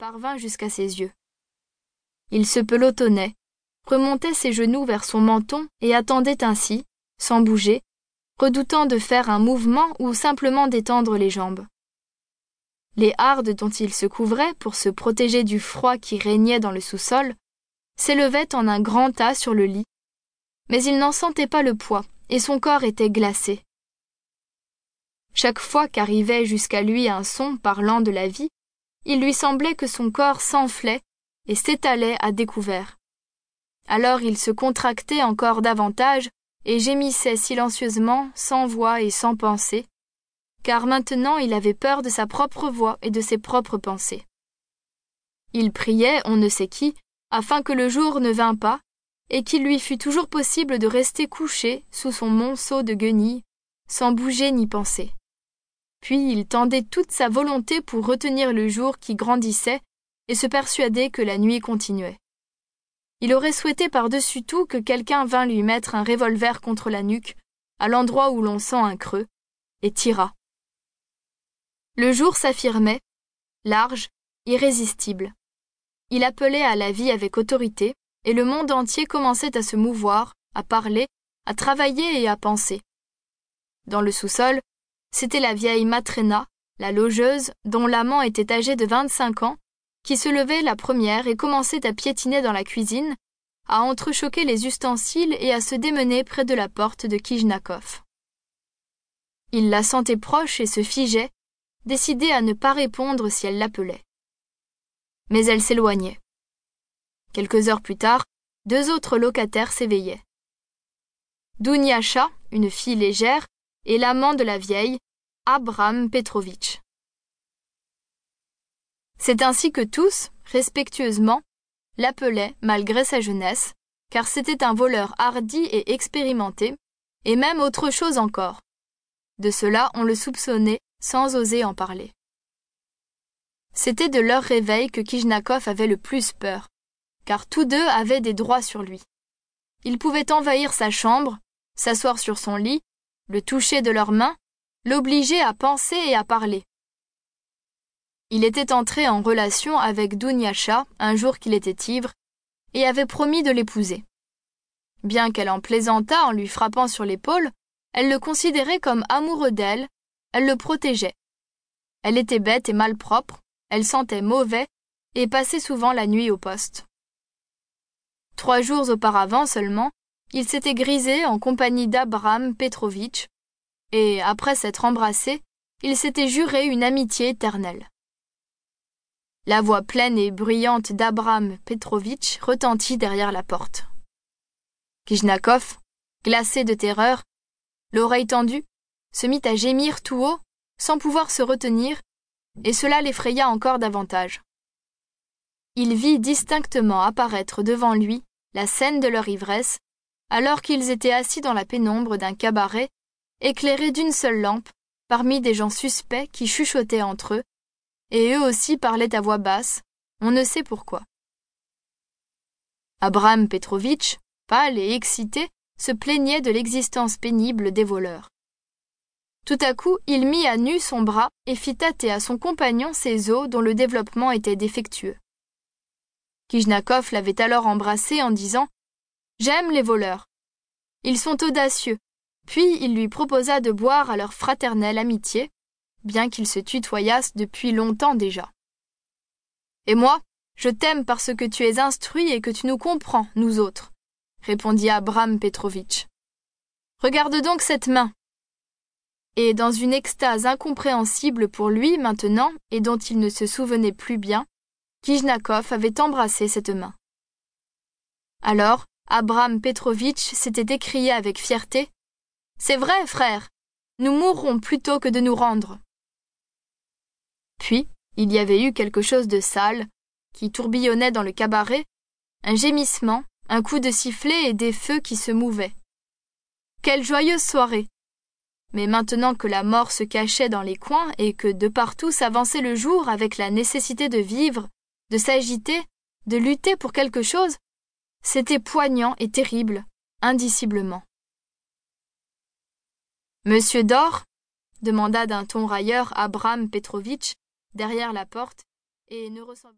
parvint jusqu'à ses yeux. Il se pelotonnait, remontait ses genoux vers son menton et attendait ainsi, sans bouger, redoutant de faire un mouvement ou simplement d'étendre les jambes. Les hardes dont il se couvrait pour se protéger du froid qui régnait dans le sous-sol s'élevaient en un grand tas sur le lit, mais il n'en sentait pas le poids et son corps était glacé. Chaque fois qu'arrivait jusqu'à lui un son parlant de la vie, il lui semblait que son corps s'enflait et s'étalait à découvert. Alors il se contractait encore davantage et gémissait silencieusement, sans voix et sans pensée, car maintenant il avait peur de sa propre voix et de ses propres pensées. Il priait on ne sait qui, afin que le jour ne vînt pas, et qu'il lui fût toujours possible de rester couché sous son monceau de guenilles, sans bouger ni penser. Puis il tendait toute sa volonté pour retenir le jour qui grandissait et se persuader que la nuit continuait. Il aurait souhaité par-dessus tout que quelqu'un vînt lui mettre un revolver contre la nuque, à l'endroit où l'on sent un creux, et tira. Le jour s'affirmait, large, irrésistible. Il appelait à la vie avec autorité, et le monde entier commençait à se mouvoir, à parler, à travailler et à penser. Dans le sous-sol, c'était la vieille Matrena, la logeuse, dont l'amant était âgé de vingt-cinq ans, qui se levait la première et commençait à piétiner dans la cuisine, à entrechoquer les ustensiles et à se démener près de la porte de Kijnakov. Il la sentait proche et se figeait, décidé à ne pas répondre si elle l'appelait. Mais elle s'éloignait. Quelques heures plus tard, deux autres locataires s'éveillaient. Dunyasha, une fille légère, et l'amant de la vieille, Abram Petrovitch. C'est ainsi que tous, respectueusement, l'appelaient malgré sa jeunesse, car c'était un voleur hardi et expérimenté, et même autre chose encore. De cela on le soupçonnait sans oser en parler. C'était de leur réveil que Kijnakov avait le plus peur, car tous deux avaient des droits sur lui. Ils pouvaient envahir sa chambre, s'asseoir sur son lit, le toucher de leurs mains, l'obliger à penser et à parler. Il était entré en relation avec Dunyasha un jour qu'il était ivre, et avait promis de l'épouser. Bien qu'elle en plaisantât en lui frappant sur l'épaule, elle le considérait comme amoureux d'elle, elle le protégeait. Elle était bête et malpropre, elle sentait mauvais, et passait souvent la nuit au poste. Trois jours auparavant seulement, il s'était grisé en compagnie d'Abraham Petrovitch, et après s'être embrassé, il s'était juré une amitié éternelle. La voix pleine et bruyante d'Abraham Petrovitch retentit derrière la porte. Kijnakov, glacé de terreur, l'oreille tendue, se mit à gémir tout haut, sans pouvoir se retenir, et cela l'effraya encore davantage. Il vit distinctement apparaître devant lui la scène de leur ivresse, alors qu'ils étaient assis dans la pénombre d'un cabaret, éclairé d'une seule lampe, parmi des gens suspects qui chuchotaient entre eux, et eux aussi parlaient à voix basse, on ne sait pourquoi. Abraham Petrovitch, pâle et excité, se plaignait de l'existence pénible des voleurs. Tout à coup, il mit à nu son bras et fit tâter à son compagnon ses os dont le développement était défectueux. Kijnakov l'avait alors embrassé en disant J'aime les voleurs. Ils sont audacieux. Puis il lui proposa de boire à leur fraternelle amitié, bien qu'ils se tutoyassent depuis longtemps déjà. Et moi, je t'aime parce que tu es instruit et que tu nous comprends, nous autres, répondit Abram Petrovitch. Regarde donc cette main. Et dans une extase incompréhensible pour lui maintenant, et dont il ne se souvenait plus bien, Kijnakov avait embrassé cette main. Alors, Abram Petrovitch s'était écrié avec fierté C'est vrai, frère, nous mourrons plutôt que de nous rendre. Puis, il y avait eu quelque chose de sale, qui tourbillonnait dans le cabaret, un gémissement, un coup de sifflet et des feux qui se mouvaient. Quelle joyeuse soirée Mais maintenant que la mort se cachait dans les coins et que de partout s'avançait le jour avec la nécessité de vivre, de s'agiter, de lutter pour quelque chose, c'était poignant et terrible, indiciblement. Monsieur Dor? demanda d'un ton railleur Abram Petrovitch, derrière la porte, et ne ressemblait